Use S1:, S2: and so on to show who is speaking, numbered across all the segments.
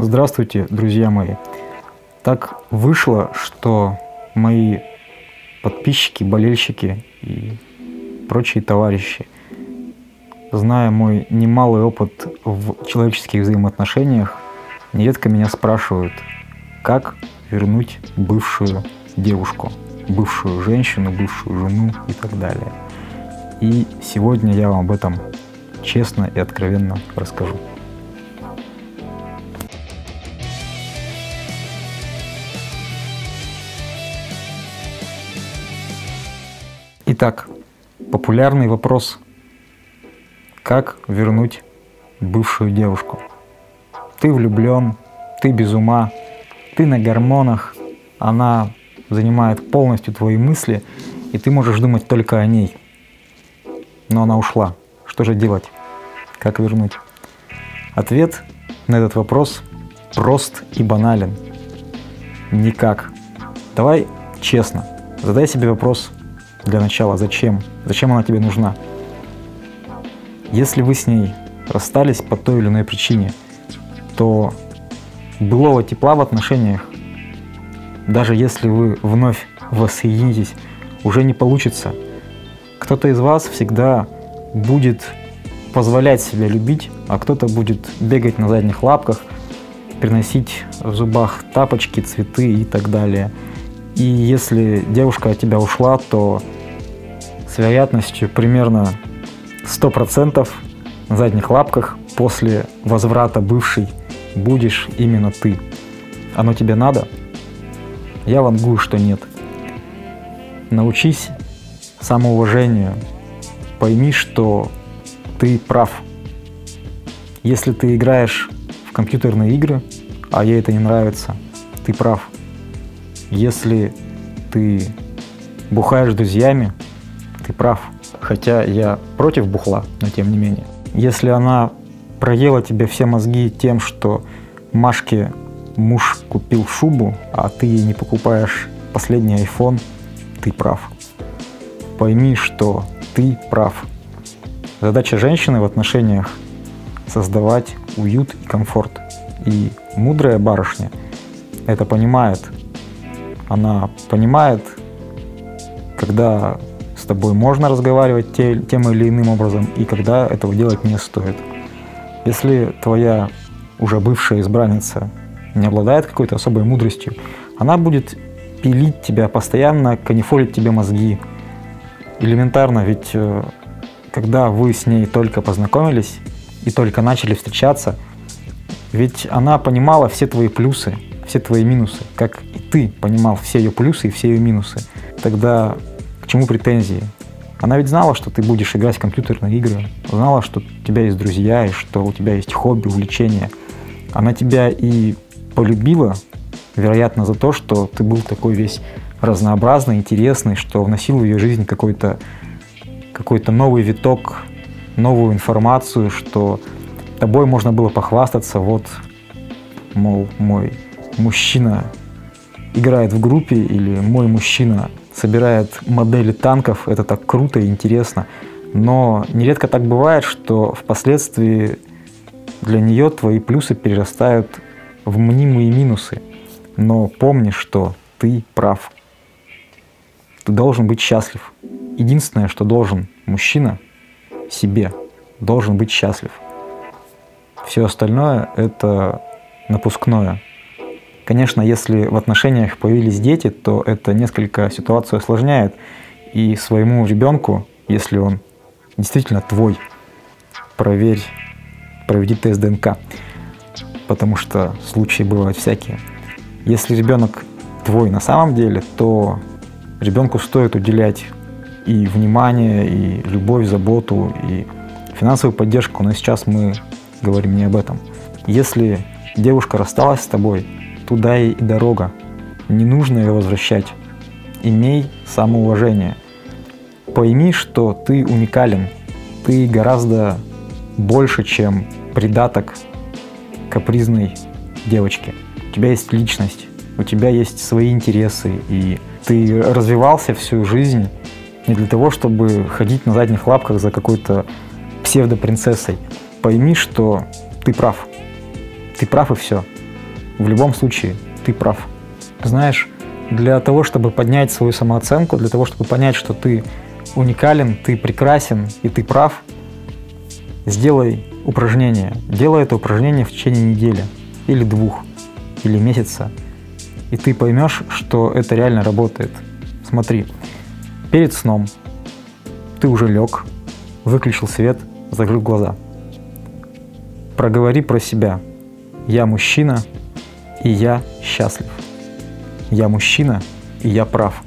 S1: Здравствуйте, друзья мои. Так вышло, что мои подписчики, болельщики и прочие товарищи, зная мой немалый опыт в человеческих взаимоотношениях, нередко меня спрашивают, как вернуть бывшую девушку, бывшую женщину, бывшую жену и так далее. И сегодня я вам об этом честно и откровенно расскажу. Итак, популярный вопрос. Как вернуть бывшую девушку? Ты влюблен, ты без ума, ты на гормонах, она занимает полностью твои мысли, и ты можешь думать только о ней. Но она ушла. Что же делать? Как вернуть? Ответ на этот вопрос прост и банален. Никак. Давай честно, задай себе вопрос для начала, зачем? Зачем она тебе нужна? Если вы с ней расстались по той или иной причине, то былого тепла в отношениях, даже если вы вновь воссоединитесь, уже не получится. Кто-то из вас всегда будет позволять себя любить, а кто-то будет бегать на задних лапках, приносить в зубах тапочки, цветы и так далее. И если девушка от тебя ушла, то с вероятностью примерно 100% на задних лапках после возврата бывшей будешь именно ты. Оно тебе надо? Я вангую, что нет. Научись самоуважению. Пойми, что ты прав. Если ты играешь в компьютерные игры, а ей это не нравится, ты прав. Если ты бухаешь с друзьями, ты прав. Хотя я против бухла, но тем не менее. Если она проела тебе все мозги тем, что Машке муж купил шубу, а ты ей не покупаешь последний iPhone, ты прав. Пойми, что ты прав. Задача женщины в отношениях – создавать уют и комфорт. И мудрая барышня это понимает. Она понимает, когда тобой можно разговаривать те, тем или иным образом, и когда этого делать не стоит. Если твоя уже бывшая избранница не обладает какой-то особой мудростью, она будет пилить тебя постоянно, канифолить тебе мозги. Элементарно, ведь э, когда вы с ней только познакомились и только начали встречаться, ведь она понимала все твои плюсы, все твои минусы, как и ты понимал все ее плюсы и все ее минусы. Тогда чему претензии? Она ведь знала, что ты будешь играть в компьютерные игры, знала, что у тебя есть друзья и что у тебя есть хобби, увлечения. Она тебя и полюбила, вероятно, за то, что ты был такой весь разнообразный, интересный, что вносил в ее жизнь какой-то какой-то новый виток, новую информацию, что тобой можно было похвастаться, вот, мол, мой мужчина играет в группе или мой мужчина собирает модели танков, это так круто и интересно. Но нередко так бывает, что впоследствии для нее твои плюсы перерастают в мнимые минусы. Но помни, что ты прав. Ты должен быть счастлив. Единственное, что должен мужчина себе, должен быть счастлив. Все остальное – это напускное. Конечно, если в отношениях появились дети, то это несколько ситуацию осложняет. И своему ребенку, если он действительно твой, проверь, проведи тест ДНК. Потому что случаи бывают всякие. Если ребенок твой на самом деле, то ребенку стоит уделять и внимание, и любовь, заботу, и финансовую поддержку. Но сейчас мы говорим не об этом. Если девушка рассталась с тобой, туда и дорога. Не нужно ее возвращать. Имей самоуважение. Пойми, что ты уникален. Ты гораздо больше, чем придаток капризной девочки. У тебя есть личность, у тебя есть свои интересы, и ты развивался всю жизнь не для того, чтобы ходить на задних лапках за какой-то псевдопринцессой. Пойми, что ты прав. Ты прав и все. В любом случае ты прав. Знаешь, для того, чтобы поднять свою самооценку, для того, чтобы понять, что ты уникален, ты прекрасен и ты прав, сделай упражнение. Делай это упражнение в течение недели или двух, или месяца. И ты поймешь, что это реально работает. Смотри, перед сном ты уже лег, выключил свет, закрыл глаза. Проговори про себя. Я мужчина, и я счастлив. Я мужчина, и я прав.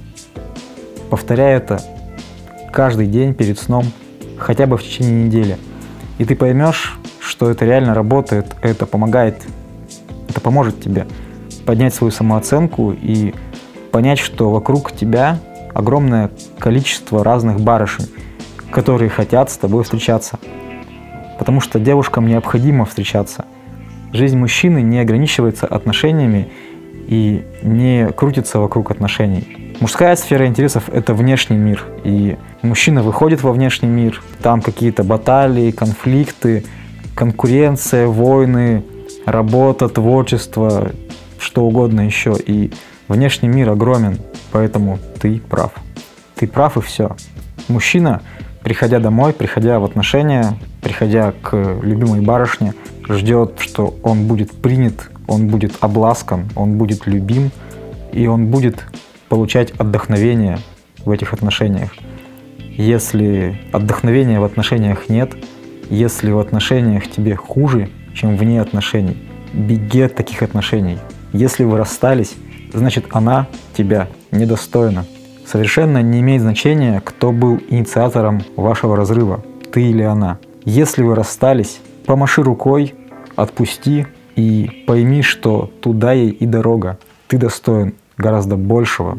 S1: Повторяй это каждый день перед сном, хотя бы в течение недели. И ты поймешь, что это реально работает, это помогает, это поможет тебе поднять свою самооценку и понять, что вокруг тебя огромное количество разных барышень, которые хотят с тобой встречаться. Потому что девушкам необходимо встречаться. Жизнь мужчины не ограничивается отношениями и не крутится вокруг отношений. Мужская сфера интересов – это внешний мир, и мужчина выходит во внешний мир, там какие-то баталии, конфликты, конкуренция, войны, работа, творчество, что угодно еще. И внешний мир огромен, поэтому ты прав. Ты прав и все. Мужчина, приходя домой, приходя в отношения, приходя к любимой барышне, ждет, что он будет принят, он будет обласкан, он будет любим, и он будет получать отдохновение в этих отношениях. Если отдохновения в отношениях нет, если в отношениях тебе хуже, чем вне отношений, беги от таких отношений. Если вы расстались, значит она тебя недостойна. Совершенно не имеет значения, кто был инициатором вашего разрыва, ты или она. Если вы расстались, помаши рукой, отпусти и пойми, что туда ей и дорога. Ты достоин гораздо большего,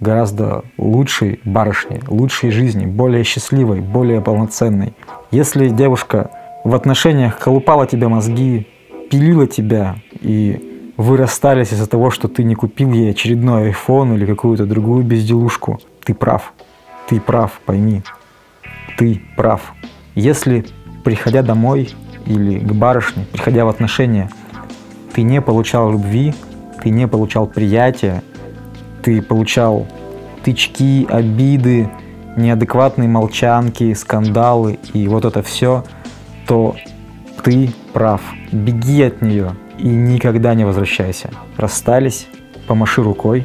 S1: гораздо лучшей барышни, лучшей жизни, более счастливой, более полноценной. Если девушка в отношениях колупала тебе мозги, пилила тебя, и вы расстались из-за того, что ты не купил ей очередной iPhone или какую-то другую безделушку, ты прав. Ты прав, пойми. Ты прав. Если, приходя домой или к барышне, приходя в отношения, ты не получал любви, ты не получал приятия, ты получал тычки, обиды, неадекватные молчанки, скандалы и вот это все, то ты прав. Беги от нее и никогда не возвращайся. Расстались, помаши рукой,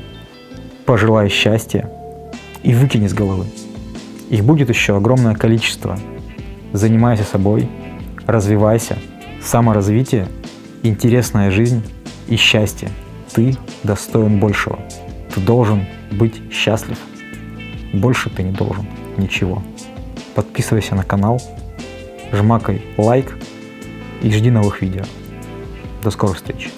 S1: пожелай счастья и выкини с головы. Их будет еще огромное количество. Занимайся собой, развивайся, саморазвитие, интересная жизнь и счастье. Ты достоин большего. Ты должен быть счастлив. Больше ты не должен ничего. Подписывайся на канал, жмакай лайк и жди новых видео. До скорых встреч!